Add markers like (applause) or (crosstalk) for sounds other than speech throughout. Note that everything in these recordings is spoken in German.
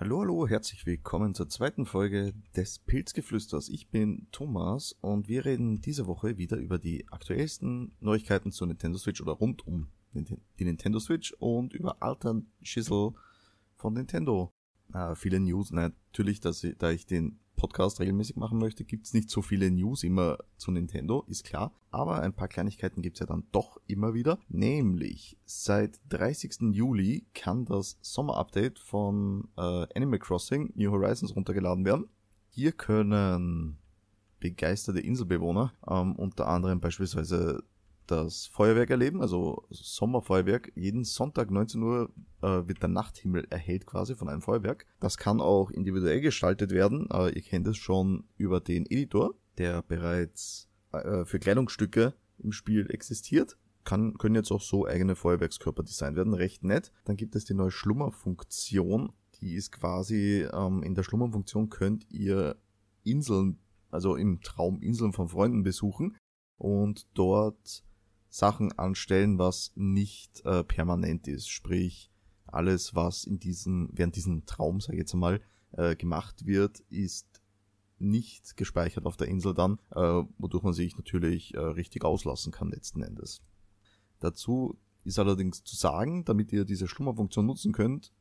Hallo, hallo, herzlich willkommen zur zweiten Folge des Pilzgeflüsters. Ich bin Thomas und wir reden diese Woche wieder über die aktuellsten Neuigkeiten zur Nintendo Switch oder rund um die Nintendo Switch und über alten Schissel von Nintendo. Äh, viele News, natürlich, dass ich, da ich den Podcast regelmäßig machen möchte, gibt's nicht so viele News immer zu Nintendo, ist klar. Aber ein paar Kleinigkeiten gibt's ja dann doch immer wieder. Nämlich, seit 30. Juli kann das Sommerupdate von äh, Animal Crossing New Horizons runtergeladen werden. Hier können begeisterte Inselbewohner, ähm, unter anderem beispielsweise das Feuerwerk erleben, also Sommerfeuerwerk. Jeden Sonntag 19 Uhr äh, wird der Nachthimmel erhellt quasi von einem Feuerwerk. Das kann auch individuell gestaltet werden. Äh, ihr kennt es schon über den Editor, der bereits äh, für Kleidungsstücke im Spiel existiert. Kann, können jetzt auch so eigene Feuerwerkskörper designt werden, recht nett. Dann gibt es die neue Schlummerfunktion. Die ist quasi, ähm, in der Schlummerfunktion könnt ihr Inseln, also im Traum Inseln von Freunden besuchen und dort Sachen anstellen, was nicht äh, permanent ist. Sprich, alles, was in diesem, während diesem Traum, sage ich jetzt einmal, äh, gemacht wird, ist nicht gespeichert auf der Insel dann, äh, wodurch man sich natürlich äh, richtig auslassen kann letzten Endes. Dazu ist allerdings zu sagen, damit ihr diese Schlummerfunktion nutzen könnt,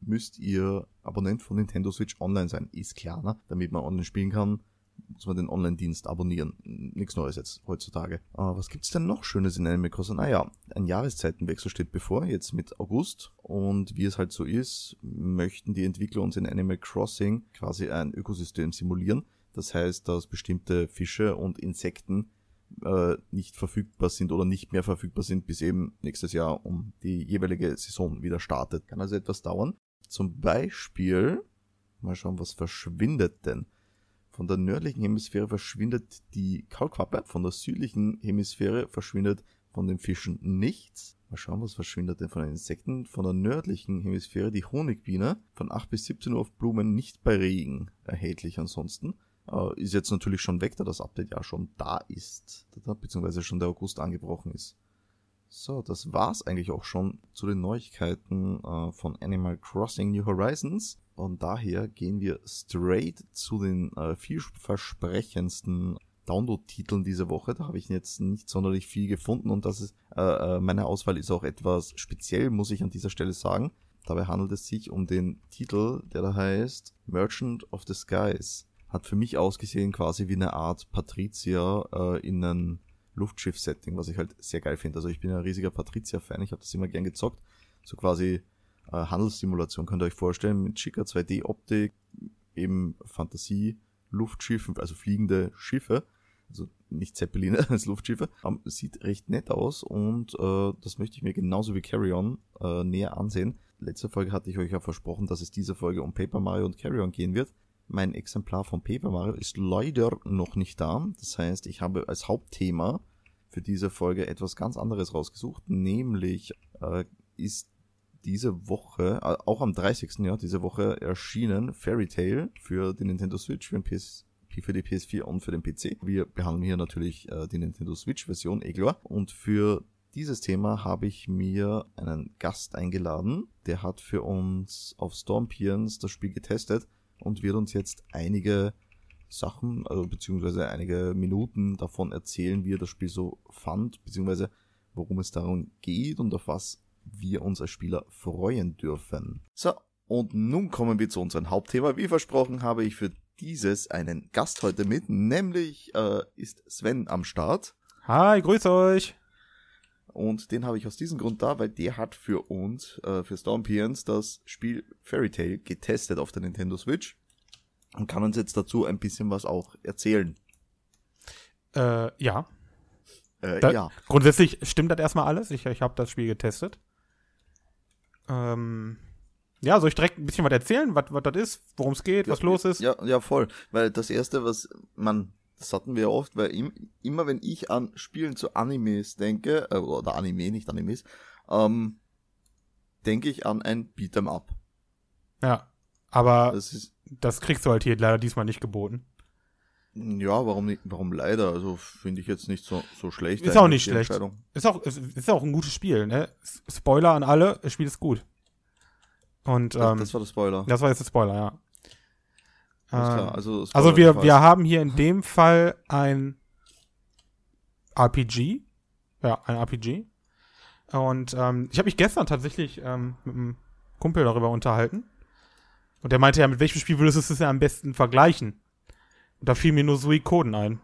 müsst ihr Abonnent von Nintendo Switch Online sein. Ist klar, ne? damit man online spielen kann muss man den Online-Dienst abonnieren. Nichts Neues jetzt heutzutage. Aber was gibt's denn noch Schönes in Animal Crossing? Ah ja, ein Jahreszeitenwechsel steht bevor, jetzt mit August. Und wie es halt so ist, möchten die Entwickler uns in Animal Crossing quasi ein Ökosystem simulieren. Das heißt, dass bestimmte Fische und Insekten äh, nicht verfügbar sind oder nicht mehr verfügbar sind, bis eben nächstes Jahr um die jeweilige Saison wieder startet. Kann also etwas dauern. Zum Beispiel, mal schauen, was verschwindet denn? Von der nördlichen Hemisphäre verschwindet die Kaulquappe, von der südlichen Hemisphäre verschwindet von den Fischen nichts. Mal schauen, was verschwindet denn von den Insekten. Von der nördlichen Hemisphäre die Honigbiene, von 8 bis 17 Uhr auf Blumen, nicht bei Regen erhältlich ansonsten. Äh, ist jetzt natürlich schon weg, da das Update ja schon da ist, beziehungsweise schon der August angebrochen ist. So, das war's eigentlich auch schon zu den Neuigkeiten äh, von Animal Crossing New Horizons. Und daher gehen wir straight zu den äh, vielversprechendsten Download-Titeln diese Woche. Da habe ich jetzt nicht sonderlich viel gefunden und das ist, äh, äh, meine Auswahl ist auch etwas speziell, muss ich an dieser Stelle sagen. Dabei handelt es sich um den Titel, der da heißt Merchant of the Skies. Hat für mich ausgesehen quasi wie eine Art Patrizier äh, in einem Luftschiff-Setting, was ich halt sehr geil finde. Also ich bin ein riesiger Patricia-Fan, ich habe das immer gern gezockt. So quasi Handelssimulation könnt ihr euch vorstellen, mit schicker 2D-Optik, eben Fantasie, Luftschiffe, also fliegende Schiffe, also nicht Zeppeline (laughs) als Luftschiffe, um, sieht recht nett aus und äh, das möchte ich mir genauso wie Carry On äh, näher ansehen. Letzte Folge hatte ich euch ja versprochen, dass es diese Folge um Paper Mario und Carry On gehen wird. Mein Exemplar von Paper Mario ist leider noch nicht da. Das heißt, ich habe als Hauptthema für diese Folge etwas ganz anderes rausgesucht, nämlich äh, ist diese Woche, auch am 30. Jahr diese Woche erschienen Fairy Tail für die Nintendo Switch, für, den PS, für die PS4 und für den PC. Wir behandeln hier natürlich äh, die Nintendo Switch Version, eh. Und für dieses Thema habe ich mir einen Gast eingeladen, der hat für uns auf Stormpions das Spiel getestet und wird uns jetzt einige Sachen, also beziehungsweise einige Minuten davon erzählen, wie er das Spiel so fand, beziehungsweise worum es darum geht und auf was wir uns als Spieler freuen dürfen. So, und nun kommen wir zu unserem Hauptthema. Wie versprochen habe ich für dieses einen Gast heute mit, nämlich äh, ist Sven am Start. Hi, grüß euch. Und den habe ich aus diesem Grund da, weil der hat für uns, äh, für Stormpions, das Spiel Fairy Tail getestet auf der Nintendo Switch und kann uns jetzt dazu ein bisschen was auch erzählen. Äh, ja. Äh, Da- ja. Grundsätzlich stimmt das erstmal alles. Ich, ich habe das Spiel getestet. Ähm, ja, soll ich direkt ein bisschen was erzählen, was was das ist, worum es geht, was ja, los ist? Ja, ja, voll. Weil das erste, was man, das hatten wir ja oft, weil im, immer wenn ich an Spielen zu Animes denke, äh, oder Anime, nicht Animes, ähm, denke ich an ein Beat'em Up. Ja. Aber Das ist, das kriegst du halt hier leider diesmal nicht geboten. Ja, warum warum leider? Also finde ich jetzt nicht so, so schlecht. Ist auch nicht schlecht. Ist auch, ist, ist auch ein gutes Spiel, ne? Spoiler an alle, das Spiel ist gut. Und Das, ähm, das war der Spoiler. das war jetzt der Spoiler, ja. Alles Ähm, klar. Also, Also Spoiler wir, gefasst. wir haben hier in dem Fall ein RPG. Ja, ein RPG. Und ähm, ich habe mich gestern tatsächlich ähm, mit einem Kumpel darüber unterhalten. Und der meinte ja, mit welchem Spiel würdest du es denn am besten vergleichen? Da fiel mir nur Suikoden ein.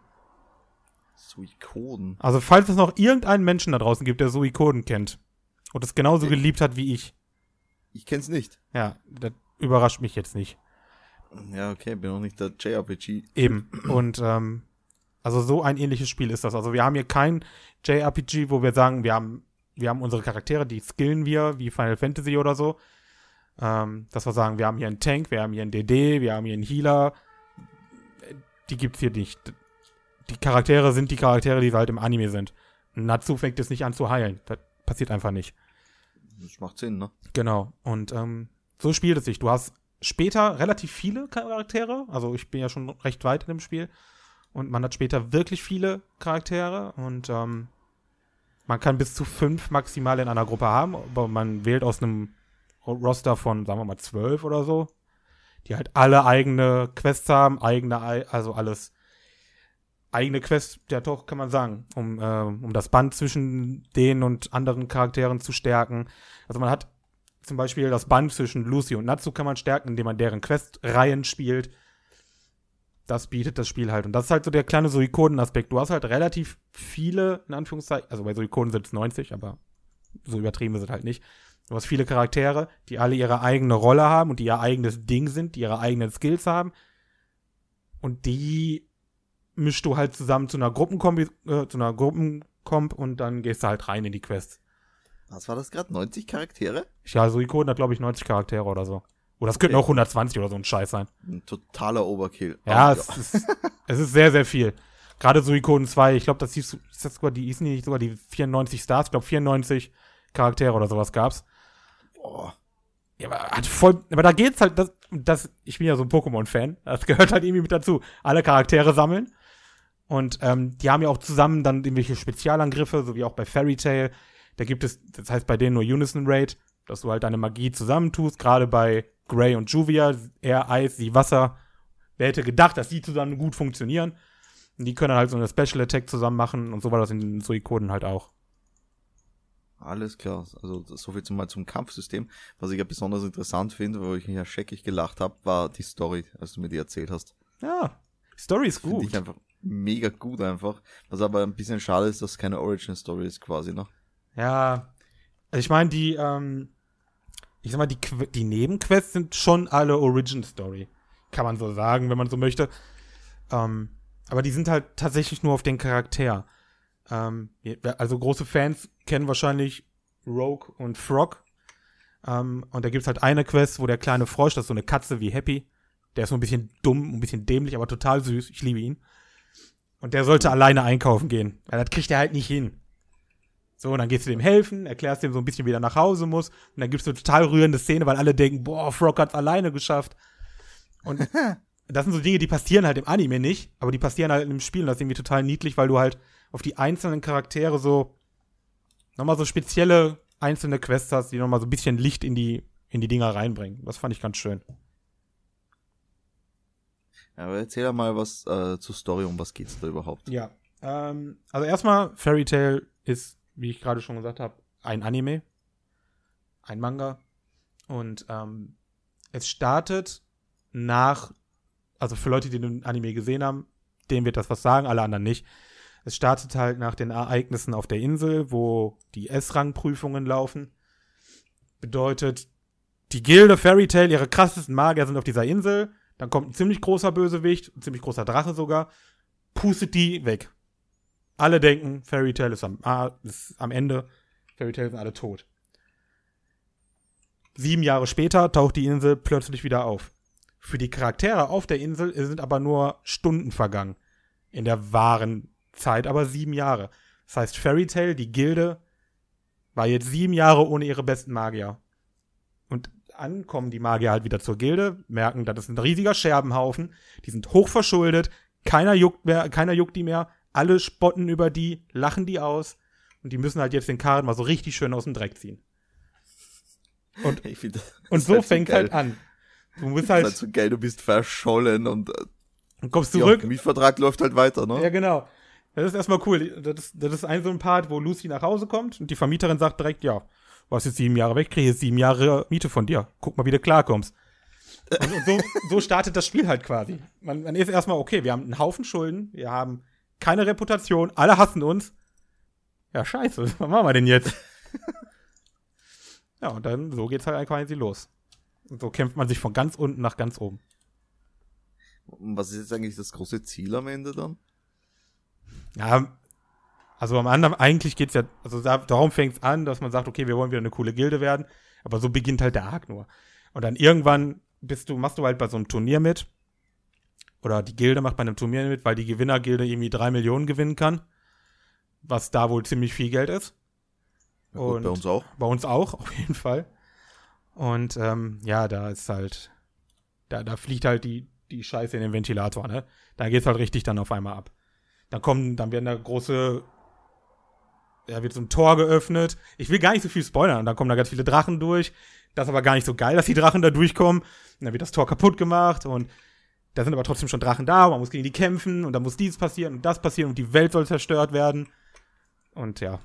Suikoden. Also falls es noch irgendeinen Menschen da draußen gibt, der Suikoden kennt und es genauso Ich- geliebt hat wie ich. Ich kenn's nicht. Ja, das überrascht mich jetzt nicht. Ja, okay, bin auch nicht der JRPG. Eben. Und ähm, also so ein ähnliches Spiel ist das. Also wir haben hier kein JRPG, wo wir sagen, wir haben, wir haben unsere Charaktere, die skillen wir, wie Final Fantasy oder so. Ähm, dass wir sagen, wir haben hier einen Tank, wir haben hier einen DD, wir haben hier einen Healer. Die gibt's hier nicht. Die Charaktere sind die Charaktere, die halt im Anime sind. Natsu fängt es nicht an zu heilen. Das passiert einfach nicht. Das macht Sinn, ne? Genau. Und ähm, so spielt es sich. Du hast später relativ viele Charaktere. Also ich bin ja schon recht weit in dem Spiel. Und man hat später wirklich viele Charaktere. Und ähm, man kann bis zu fünf maximal in einer Gruppe haben. Aber man wählt aus einem Roster von, sagen wir mal, zwölf oder so. Die halt alle eigene Quests haben, eigene, Ei- also alles eigene Quests, ja doch, kann man sagen, um, äh, um das Band zwischen denen und anderen Charakteren zu stärken. Also man hat zum Beispiel das Band zwischen Lucy und Natsu kann man stärken, indem man deren Questreihen spielt. Das bietet das Spiel halt. Und das ist halt so der kleine Suikoden-Aspekt. Du hast halt relativ viele, in Anführungszeichen, also bei Suikoden sind es 90, aber so übertrieben ist es halt nicht. Du hast viele Charaktere, die alle ihre eigene Rolle haben und die ihr eigenes Ding sind, die ihre eigenen Skills haben. Und die mischst du halt zusammen zu einer Gruppenkombi, äh, zu einer Gruppenkomp und dann gehst du halt rein in die Quest. Was war das gerade? 90 Charaktere? Ja, Suikoden hat, glaube ich, 90 Charaktere oder so. Oder es könnten Okay. auch 120 oder so ein Scheiß sein. Ein totaler Overkill. Ja, Ah, es ist, es ist sehr, sehr viel. Gerade Suikoden 2, ich glaube, das hieß, ist das sogar die, hießen die nicht sogar die 94 Stars? Ich glaube, 94 Charaktere oder sowas gab's. Boah. Ja, aber hat voll, aber da geht's halt, das, das, ich bin ja so ein Pokémon-Fan, das (laughs) gehört halt irgendwie mit dazu. Alle Charaktere sammeln. Und ähm, die haben ja auch zusammen dann irgendwelche Spezialangriffe, so wie auch bei Fairy Tail. Da gibt es, das heißt bei denen nur Unison Raid, dass du halt deine Magie zusammentust. Gerade bei Grey und Juvia, er Eis, sie Wasser. Wer hätte gedacht, dass die zusammen gut funktionieren? Und die können halt so eine Special Attack zusammen machen und so war das in den Suikoden halt auch. Alles klar. Also so viel zum, mal zum Kampfsystem. Was ich ja besonders interessant finde, wo ich ja scheckig gelacht habe, war die Story, als du mir die erzählt hast. Ja, Story ist Finde gut. ich einfach mega gut einfach. Was aber ein bisschen schade ist, dass es keine Origin-Story ist quasi, ne? Ja, also ich meine, die, ähm, ich sag mal, die, die Nebenquests sind schon alle Origin Story. Kann man so sagen, wenn man so möchte. Ähm, aber die sind halt tatsächlich nur auf den Charakter. Ähm, also große Fans kennen wahrscheinlich Rogue und Frog. Ähm, und da gibt's halt eine Quest, wo der kleine Frosch, das ist so eine Katze wie Happy, der ist so ein bisschen dumm, ein bisschen dämlich, aber total süß. Ich liebe ihn. Und der sollte alleine einkaufen gehen. Ja, das kriegt er halt nicht hin. So, und dann gehst du dem helfen, erklärst dem so ein bisschen, wie er nach Hause muss. Und dann gibt's eine total rührende Szene, weil alle denken, boah, Frog hat's alleine geschafft. Und (laughs) das sind so Dinge, die passieren halt im Anime nicht, aber die passieren halt im Spiel. Und das ist irgendwie total niedlich, weil du halt auf die einzelnen Charaktere so nochmal so spezielle einzelne Quests hast, die nochmal so ein bisschen Licht in die, in die Dinger reinbringen. Das fand ich ganz schön. Ja, aber erzähl doch mal was äh, zur Story, um was geht's da überhaupt? Ja. Ähm, also erstmal, Fairy Tail ist, wie ich gerade schon gesagt habe, ein Anime. Ein Manga. Und ähm, es startet nach, also für Leute, die den Anime gesehen haben, denen wird das was sagen, alle anderen nicht. Es startet halt nach den Ereignissen auf der Insel, wo die S-Rang-Prüfungen laufen. Bedeutet, die Gilde Fairy Tail, ihre krassesten Magier sind auf dieser Insel. Dann kommt ein ziemlich großer Bösewicht, ein ziemlich großer Drache sogar, pustet die weg. Alle denken, Fairy Tail ist am, ah, ist am Ende, Fairy Tail sind alle tot. Sieben Jahre später taucht die Insel plötzlich wieder auf. Für die Charaktere auf der Insel sind aber nur Stunden vergangen. In der wahren Zeit aber sieben Jahre. Das heißt, Fairy Tail, die Gilde, war jetzt sieben Jahre ohne ihre besten Magier. Und an kommen die Magier halt wieder zur Gilde, merken, das ist ein riesiger Scherbenhaufen, die sind hochverschuldet, keiner juckt mehr, keiner juckt die mehr, alle spotten über die, lachen die aus und die müssen halt jetzt den Karren mal so richtig schön aus dem Dreck ziehen. Und, (laughs) Ich finde, und ist so halt so fängt geil. halt an. Du musst (laughs) ist halt halt, so geil, du bist verschollen und äh, und kommst ja, zurück. Mietvertrag läuft halt weiter, ne? Ja, genau. Das ist erstmal cool. Das ist, das ist ein so ein Part, wo Lucy nach Hause kommt und die Vermieterin sagt direkt, ja, warst jetzt sieben Jahre weg, kriege sieben Jahre Miete von dir. Guck mal, wie du klarkommst. Und so, so startet das Spiel halt quasi. Man, man ist erstmal, okay, wir haben einen Haufen Schulden, wir haben keine Reputation, alle hassen uns. Ja, scheiße, (laughs) was machen wir denn jetzt? ja, und dann, so geht's halt quasi los. Und so kämpft man sich von ganz unten nach ganz oben. Und Was ist jetzt eigentlich das große Ziel am Ende dann? Ja, also am anderen, eigentlich geht's ja, also da, darum fängt's an, dass man sagt, okay, wir wollen wieder eine coole Gilde werden, aber so beginnt halt der Arc nur. Und dann irgendwann bist du, machst du halt bei so einem Turnier mit, oder die Gilde macht bei einem Turnier mit, weil die Gewinnergilde irgendwie drei Millionen gewinnen kann, was da wohl ziemlich viel Geld ist. Ja, gut, Und- bei uns auch. Bei uns auch, (laughs) auf jeden Fall. Und ähm, ja, da ist halt, da, da fliegt halt die, die Scheiße in den Ventilator, ne? Da geht's halt richtig dann auf einmal ab. Dann kommen, dann werden da große, ja, wird so ein Tor geöffnet. Ich will gar nicht so viel spoilern. Und dann kommen da ganz viele Drachen durch. Das ist aber gar nicht so geil, dass die Drachen da durchkommen. Und dann wird das Tor kaputt gemacht und da sind aber trotzdem schon Drachen da. Man muss gegen die kämpfen und dann muss dies passieren und das passieren und die Welt soll zerstört werden. Und ja.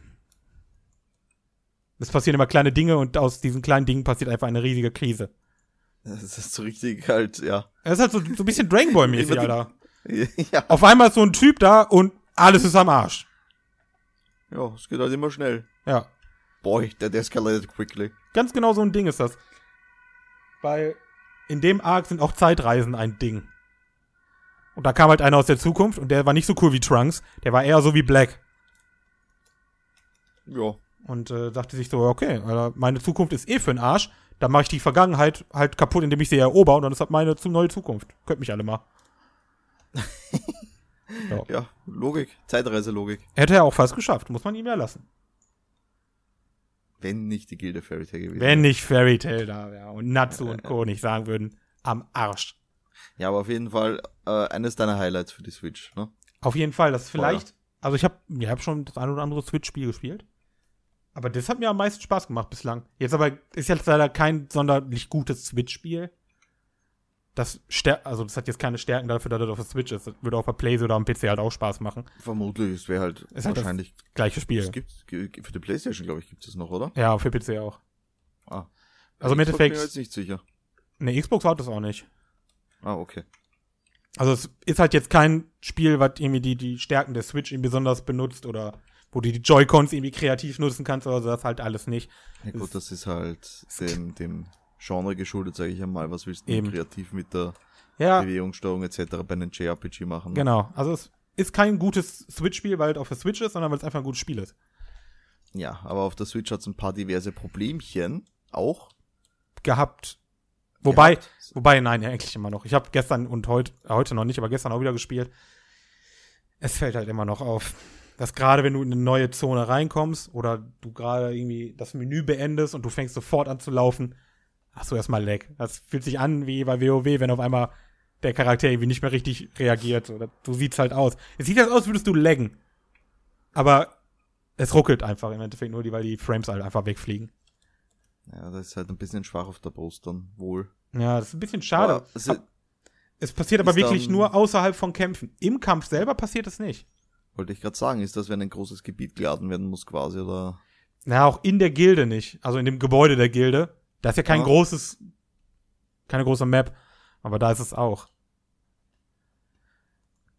Es passieren immer kleine Dinge und aus diesen kleinen Dingen passiert einfach eine riesige Krise. Das ist so richtig halt, ja. Es ist halt so, so ein bisschen Dragon Ball-mäßig, Alter. (laughs) ja. Auf einmal ist so ein Typ da und alles ist am Arsch. Ja, es geht halt immer schnell. Ja. Boy, that escalated quickly. Ganz genau so ein Ding ist das. Weil in dem Arc sind auch Zeitreisen ein Ding. Und da kam halt einer aus der Zukunft und der war nicht so cool wie Trunks, der war eher so wie Black. Ja. Und äh, dachte sich so, okay, meine Zukunft ist eh für den Arsch, dann mache ich die Vergangenheit halt kaputt, indem ich sie erober und dann ist halt meine neue Zukunft. Könnt mich alle mal. (laughs) Ja, Logik. Zeitreiselogik. Hätte er auch fast geschafft, muss man ihm ja lassen. Wenn nicht die Gilde Fairy Tail gewesen Wenn nicht Fairy Tail da wäre und Natsu und Co. nicht sagen würden, am Arsch. Ja, aber auf jeden Fall äh, eines deiner Highlights für die Switch, ne? Auf jeden Fall, das ist vielleicht, also ich habe ja, hab schon das ein oder andere Switch-Spiel gespielt. Aber das hat mir am meisten Spaß gemacht bislang. Jetzt aber ist jetzt leider kein sonderlich gutes Switch-Spiel. Das also das hat jetzt keine Stärken dafür, dass das auf der Switch ist. Das würde auf der Playsee oder am PC halt auch Spaß machen. Vermutlich, es wäre halt Ist halt das- wahrscheinlich. Gleiches Spiel. Es gibt für die Playstation, glaube ich, gibt es noch, oder? Ja, für PC auch. Ah. Also im Endeffekt- Bin ich mir jetzt nicht sicher. Ne, Xbox hat das auch nicht. Ah, okay. Also es ist halt jetzt kein Spiel, was irgendwie die, die Stärken der Switch irgendwie besonders benutzt oder wo du die Joy-Cons irgendwie kreativ nutzen kannst oder so, das halt alles nicht. Ja gut, Es- das ist halt dem, dem Genre geschuldet, sage ich einmal. Was willst du Eben. kreativ mit der Ja, Bewegungssteuerung etc. bei einem JRPG machen? ne? genau. Also es ist kein gutes Switch-Spiel, weil es auf der Switch ist, sondern weil es einfach ein gutes Spiel ist. Ja, aber auf der Switch hat es ein paar diverse Problemchen auch. Gehabt. Wobei, gehabt. wobei, nein, ja, eigentlich immer noch. Ich habe gestern und heute, heute noch nicht, aber gestern auch wieder gespielt. Es fällt halt immer noch auf, dass gerade wenn du in eine neue Zone reinkommst oder du gerade irgendwie das Menü beendest und du fängst sofort an zu laufen, hast du erstmal Lag. Das fühlt sich an wie bei WoW, wenn auf einmal der Charakter irgendwie nicht mehr richtig reagiert. Oder so sieht's halt aus. Es sieht halt aus, als würdest du laggen. Aber es ruckelt einfach im Endeffekt nur, die- weil die Frames halt einfach wegfliegen. Ja, das ist halt ein bisschen schwach auf der Brust dann wohl. Ja, das ist ein bisschen schade. Aber es passiert aber wirklich nur außerhalb von Kämpfen. Im Kampf selber passiert es nicht. Wollte ich gerade sagen, ist das, wenn ein großes Gebiet geladen werden muss quasi oder? Na, auch in der Gilde nicht. Also in dem Gebäude der Gilde. Da ist ja kein Ja. großes, keine große Map. Aber da ist es auch.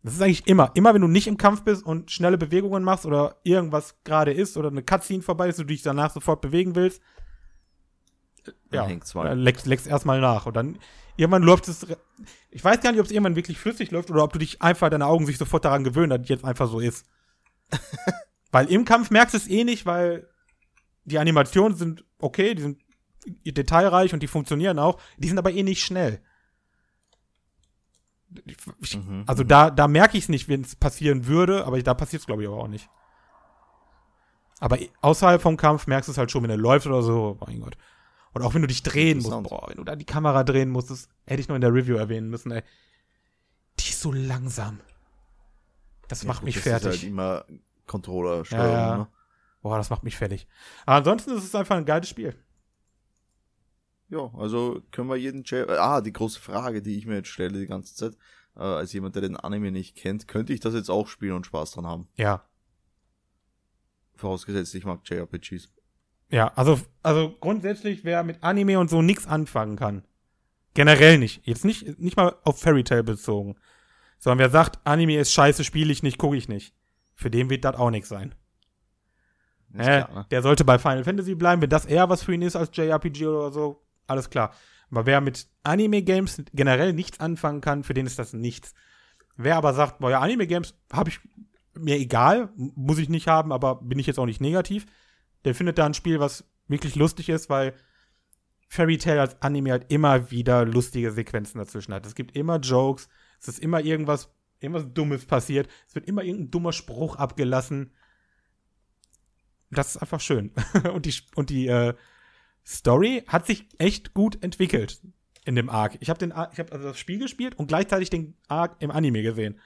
Das ist eigentlich immer. Immer wenn du nicht im Kampf bist und schnelle Bewegungen machst oder irgendwas gerade ist oder eine Cutscene vorbei ist und du dich danach sofort bewegen willst. Ja, leckst, leckst erstmal nach. Und dann irgendwann läuft es. Ich weiß gar nicht, ob es irgendwann wirklich flüssig läuft oder ob du dich einfach, deine Augen sich sofort daran gewöhnen, dass es jetzt einfach so ist. (laughs) weil im Kampf merkst du es eh nicht, weil die Animationen sind okay, die sind detailreich und die funktionieren auch. Die sind aber eh nicht schnell. Ich, Mhm. also da, da merke ich es nicht, wenn es passieren würde, aber da passiert es, glaube ich, aber auch nicht. Aber außerhalb vom Kampf merkst du es halt schon, wenn er läuft oder so, mein Gott. Und auch wenn du dich drehen musst, boah, wenn du da die Kamera drehen musst, das hätte ich noch in der Review erwähnen müssen, ey. Die ist so langsam. Das Ja, macht gut, mich das fertig. Ist halt immer Controller-Steuerung, Ja, ja. ne? Boah, das macht mich fertig. Aber ansonsten ist es einfach ein geiles Spiel. Ja, also können wir jeden J Ah, die große Frage, die ich mir jetzt stelle die ganze Zeit, äh, als jemand, der den Anime nicht kennt, könnte ich das jetzt auch spielen und Spaß dran haben? Ja. Vorausgesetzt, ich mag JRPGs. Ja, also, also grundsätzlich, wer mit Anime und so nichts anfangen kann. Generell nicht. Jetzt nicht, nicht mal auf Fairy Tail bezogen. Sondern wer sagt, Anime ist scheiße, spiele ich nicht, gucke ich nicht. Für den wird das auch nichts sein. Äh, klar, ne? Der sollte bei Final Fantasy bleiben, wenn das eher was für ihn ist als JRPG oder so, alles klar. Aber wer mit Anime-Games generell nichts anfangen kann, für den ist das nichts. Wer aber sagt, boah, ja, Anime-Games habe ich mir egal, muss ich nicht haben, aber bin ich jetzt auch nicht negativ, der findet da ein Spiel, was wirklich lustig ist, weil Fairy Tail als Anime halt immer wieder lustige Sequenzen dazwischen hat. Es gibt immer Jokes, es ist immer irgendwas, irgendwas Dummes passiert, es wird immer irgendein dummer Spruch abgelassen. Das ist einfach schön. (laughs) und die, und die äh, Story hat sich echt gut entwickelt in dem Arc. Ich habe den Arc, ich habe also das Spiel gespielt und gleichzeitig den Arc im Anime gesehen.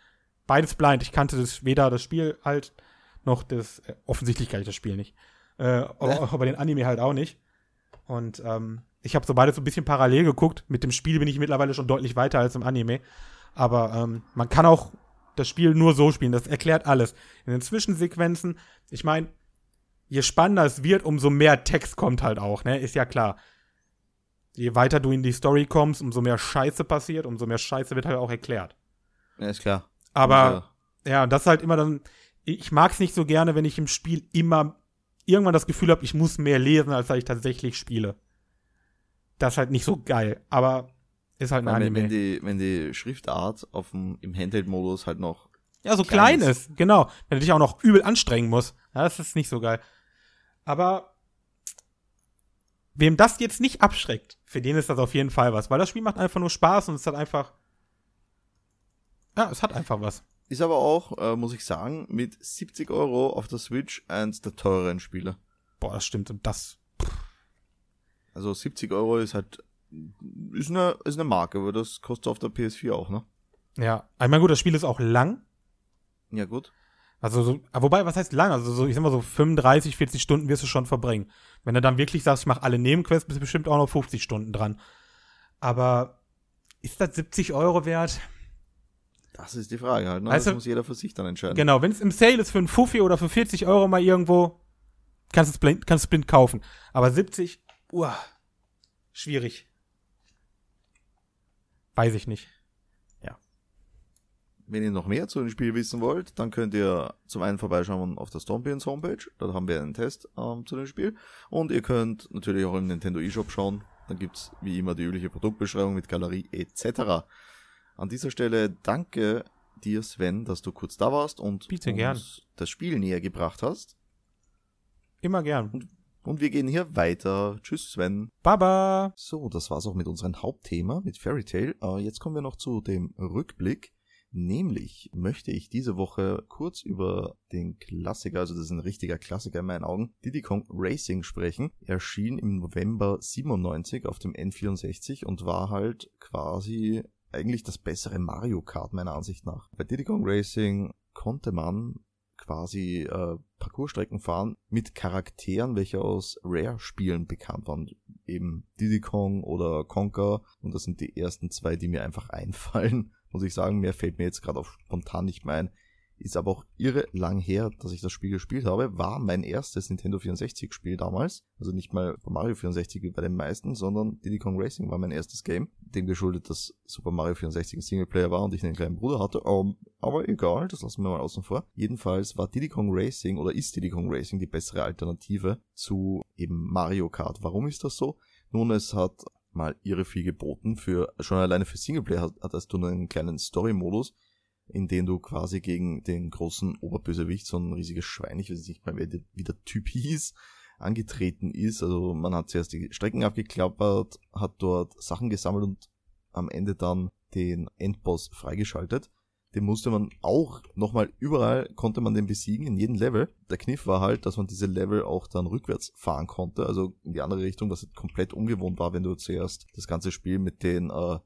Beides blind. Ich kannte das weder das Spiel halt noch das äh, offensichtlich kann ich das Spiel nicht. Äh, aber, aber den Anime halt auch nicht. Und ähm, ich habe so beides so ein bisschen parallel geguckt. Mit dem Spiel bin ich mittlerweile schon deutlich weiter als im Anime. Aber ähm, man kann auch das Spiel nur so spielen. Das erklärt alles. In den Zwischensequenzen, ich meine, je spannender es wird, umso mehr Text kommt halt auch, ne? Ist ja klar. Je weiter du in die Story kommst, umso mehr Scheiße passiert, umso mehr Scheiße wird halt auch erklärt. Ja, ist klar. Aber ja, das ist halt immer dann. Ich mag es nicht so gerne, wenn ich im Spiel immer irgendwann das Gefühl habe, ich muss mehr lesen, als dass ich tatsächlich spiele. Das ist halt nicht so geil. Aber ist halt ein wenn, Anime. wenn, die, wenn die Schriftart auf dem, im Handheld-Modus halt noch Ja, so klein klein ist, genau. Wenn du dich auch noch übel anstrengen musst. Ja, das ist nicht so geil. Aber wem das jetzt nicht abschreckt, für den ist das auf jeden Fall was. Weil das Spiel macht einfach nur Spaß und es hat einfach. Ja, es hat einfach was. Ist aber auch, äh, muss ich sagen, mit 70 Euro auf der Switch eins der teureren Spiele. Boah, das stimmt. Und das. Also 70 Euro ist halt, ist eine, ist eine Marke, aber das kostet auf der PS4 auch, ne? Ja. Einmal gut, das Spiel ist auch lang. Ja, gut. Also, so, aber wobei, was heißt lang? Also, so, ich sag mal so 35, 40 Stunden wirst du schon verbringen. Wenn du dann wirklich sagst, ich mache alle Nebenquests, bist du bestimmt auch noch 50 Stunden dran. Aber ist das 70 Euro wert? Das ist die Frage halt, ne? Weißt das muss jeder für sich dann entscheiden. Genau, wenn es im Sale ist für einen Fuffi oder für 40 Euro mal irgendwo, kannst du es blind, kannst du es blind kaufen. Aber 70, uah, schwierig. Weiß ich nicht. Wenn ihr noch mehr zu dem Spiel wissen wollt, dann könnt ihr zum einen vorbeischauen auf der Stormpions Homepage. Dort haben wir einen Test ähm, zu dem Spiel. Und ihr könnt natürlich auch im Nintendo eShop schauen. Dann gibt's wie immer die übliche Produktbeschreibung mit Galerie etc. An dieser Stelle danke dir, Sven, dass du kurz da warst und Bitte uns gern. das Spiel näher gebracht hast. Immer gern. Und wir gehen hier weiter. Tschüss, Sven. Baba. So, das war's auch mit unserem Hauptthema, mit Fairy Tail. Äh, jetzt kommen wir noch zu dem Rückblick. Nämlich möchte ich diese Woche kurz über den Klassiker, also das ist ein richtiger Klassiker in meinen Augen, Diddy Kong Racing sprechen. Erschien im November 97 auf dem N64 und war halt quasi eigentlich das bessere Mario Kart meiner Ansicht nach. Bei Diddy Kong Racing konnte man quasi äh, Parcoursstrecken fahren mit Charakteren, welche aus Rare-Spielen bekannt waren. Eben Diddy Kong oder Conker. Und das sind die ersten zwei, die mir einfach (laughs) einfallen. Muss ich sagen, mehr fällt mir jetzt gerade auf spontan nicht mehr ein. Ist aber auch irre lang her, dass ich das Spiel gespielt habe. War mein erstes Nintendo 64 Spiel damals. Also nicht mal Mario 64 wie bei den meisten, sondern Diddy Kong Racing war mein erstes Game. Dem geschuldet, dass Super Mario 64 ein Singleplayer war und ich einen kleinen Bruder hatte. Um, aber egal, das lassen wir mal außen vor. Jedenfalls war Diddy Kong Racing oder ist Diddy Kong Racing die bessere Alternative zu eben Mario Kart. Warum ist das so? Nun, es hat mal irre viel geboten. Für, schon alleine für Singleplayer hat- hattest du einen kleinen Story-Modus, in dem du quasi gegen den großen Oberbösewicht, so ein riesiges Schwein, ich weiß nicht mal, wer wie der Typ hieß, angetreten ist. Also man hat zuerst die Strecken abgeklappert, hat dort Sachen gesammelt und am Ende dann den Endboss freigeschaltet. Den musste man auch nochmal überall konnte man den besiegen, in jedem Level. Der Kniff war halt, dass man diese Level auch dann rückwärts fahren konnte, also in die andere Richtung, was halt komplett ungewohnt war, wenn du zuerst das ganze Spiel mit den äh,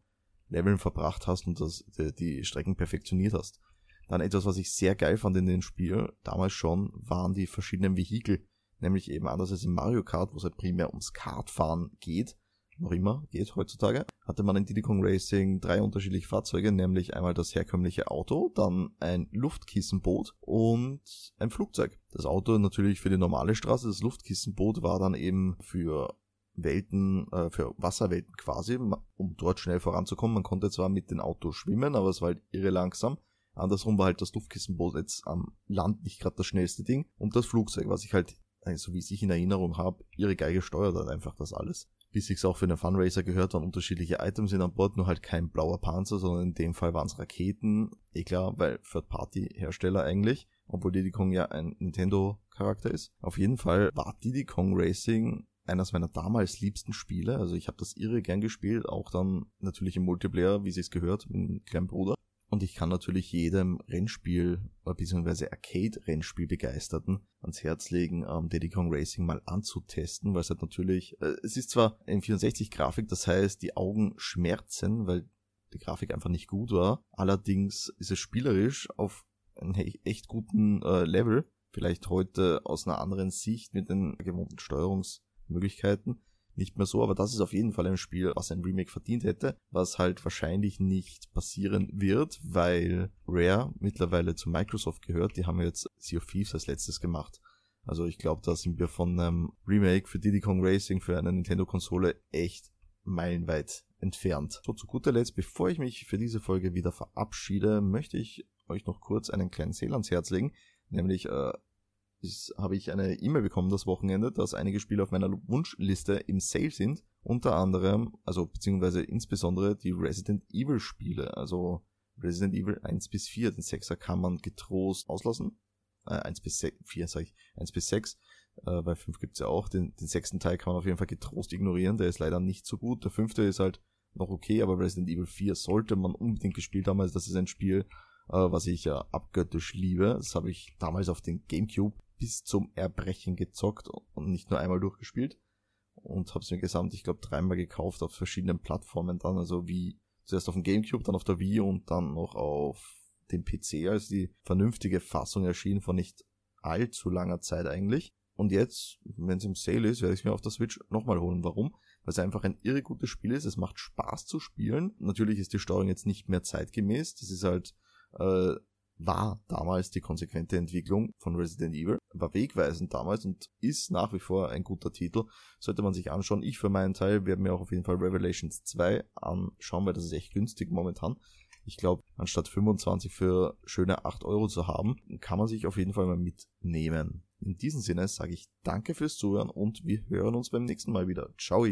Leveln verbracht hast und das, die, die Strecken perfektioniert hast. Dann etwas, was ich sehr geil fand in dem Spiel, damals schon, waren die verschiedenen Vehikel. Nämlich eben anders als im Mario Kart, wo es halt primär ums Kartfahren geht, noch immer geht heutzutage, hatte man in Diddy Kong Racing drei unterschiedliche Fahrzeuge, nämlich einmal das herkömmliche Auto, dann ein Luftkissenboot und ein Flugzeug. Das Auto natürlich für die normale Straße, das Luftkissenboot war dann eben für Welten, äh, für Wasserwelten quasi, um dort schnell voranzukommen. Man konnte zwar mit den Autos schwimmen, aber es war halt irre langsam. Andersrum war halt das Luftkissenboot jetzt am Land nicht gerade das schnellste Ding. Und das Flugzeug, was ich halt, so wie ich in Erinnerung habe, ihre Geige steuert halt einfach das alles. Wie sich's auch für einen Funraiser gehört, waren unterschiedliche Items sind an Bord, nur halt kein blauer Panzer, sondern in dem Fall waren es Raketen. Eh klar, weil Third-Party-Hersteller eigentlich, obwohl Diddy Kong ja ein Nintendo-Charakter ist. Auf jeden Fall war Diddy Kong Racing eines meiner damals liebsten Spiele. Also ich habe das irre gern gespielt, auch dann natürlich im Multiplayer, wie sich's gehört, mit dem kleinen Bruder. Und ich kann natürlich jedem Rennspiel bzw. Arcade-Rennspiel Begeisterten ans Herz legen, ähm, Diddy Kong Racing mal anzutesten, weil es halt natürlich, äh, es ist zwar in 64 Grafik, das heißt, die Augen schmerzen, weil die Grafik einfach nicht gut war. Allerdings ist es spielerisch auf einem echt guten äh, Level. Vielleicht heute aus einer anderen Sicht mit den gewohnten Steuerungsmöglichkeiten nicht mehr so, aber das ist auf jeden Fall ein Spiel, was ein Remake verdient hätte, was halt wahrscheinlich nicht passieren wird, weil Rare mittlerweile zu Microsoft gehört. Die haben jetzt Sea of Thieves als letztes gemacht. Also ich glaube, da sind wir von einem Remake für Diddy Kong Racing für eine Nintendo-Konsole echt meilenweit entfernt. So zu guter Letzt, bevor ich mich für diese Folge wieder verabschiede, möchte ich euch noch kurz einen kleinen Sale ans Herz legen, nämlich äh, ist, habe ich eine E-Mail bekommen das Wochenende, dass einige Spiele auf meiner Wunschliste im Sale sind. Unter anderem, also beziehungsweise insbesondere die Resident Evil Spiele. Also Resident Evil 1 bis 4, den 6er kann man getrost auslassen. Äh, 1 bis 6, 4 sag ich, 1 bis 6. Äh, bei 5 gibt's ja auch. Den, den sechsten Teil kann man auf jeden Fall getrost ignorieren. Der ist leider nicht so gut. Der fünfte ist halt noch okay, aber Resident Evil 4 sollte man unbedingt gespielt haben. Also das ist ein Spiel, äh, was ich ja abgöttisch liebe. Das habe ich damals auf den Gamecube bis zum Erbrechen gezockt und nicht nur einmal durchgespielt. Und habe es mir gesamt, ich glaube, dreimal gekauft auf verschiedenen Plattformen dann, also wie zuerst auf dem Gamecube, dann auf der Wii und dann noch auf dem PC, als die vernünftige Fassung erschien vor nicht allzu langer Zeit eigentlich. Und jetzt, wenn es im Sale ist, werde ich es mir auf der Switch nochmal holen. Warum? Weil es einfach ein irre gutes Spiel ist. Es macht Spaß zu spielen. Natürlich ist die Steuerung jetzt nicht mehr zeitgemäß. Das ist halt äh, war damals die konsequente Entwicklung von Resident Evil, war wegweisend damals und ist nach wie vor ein guter Titel. Sollte man sich anschauen. Ich für meinen Teil werde mir auch auf jeden Fall Revelations 2 anschauen, weil das ist echt günstig momentan. Ich glaube, anstatt 25 für schöne 8 Euro zu haben, kann man sich auf jeden Fall mal mitnehmen. In diesem Sinne sage ich danke fürs Zuhören und wir hören uns beim nächsten Mal wieder. Ciao!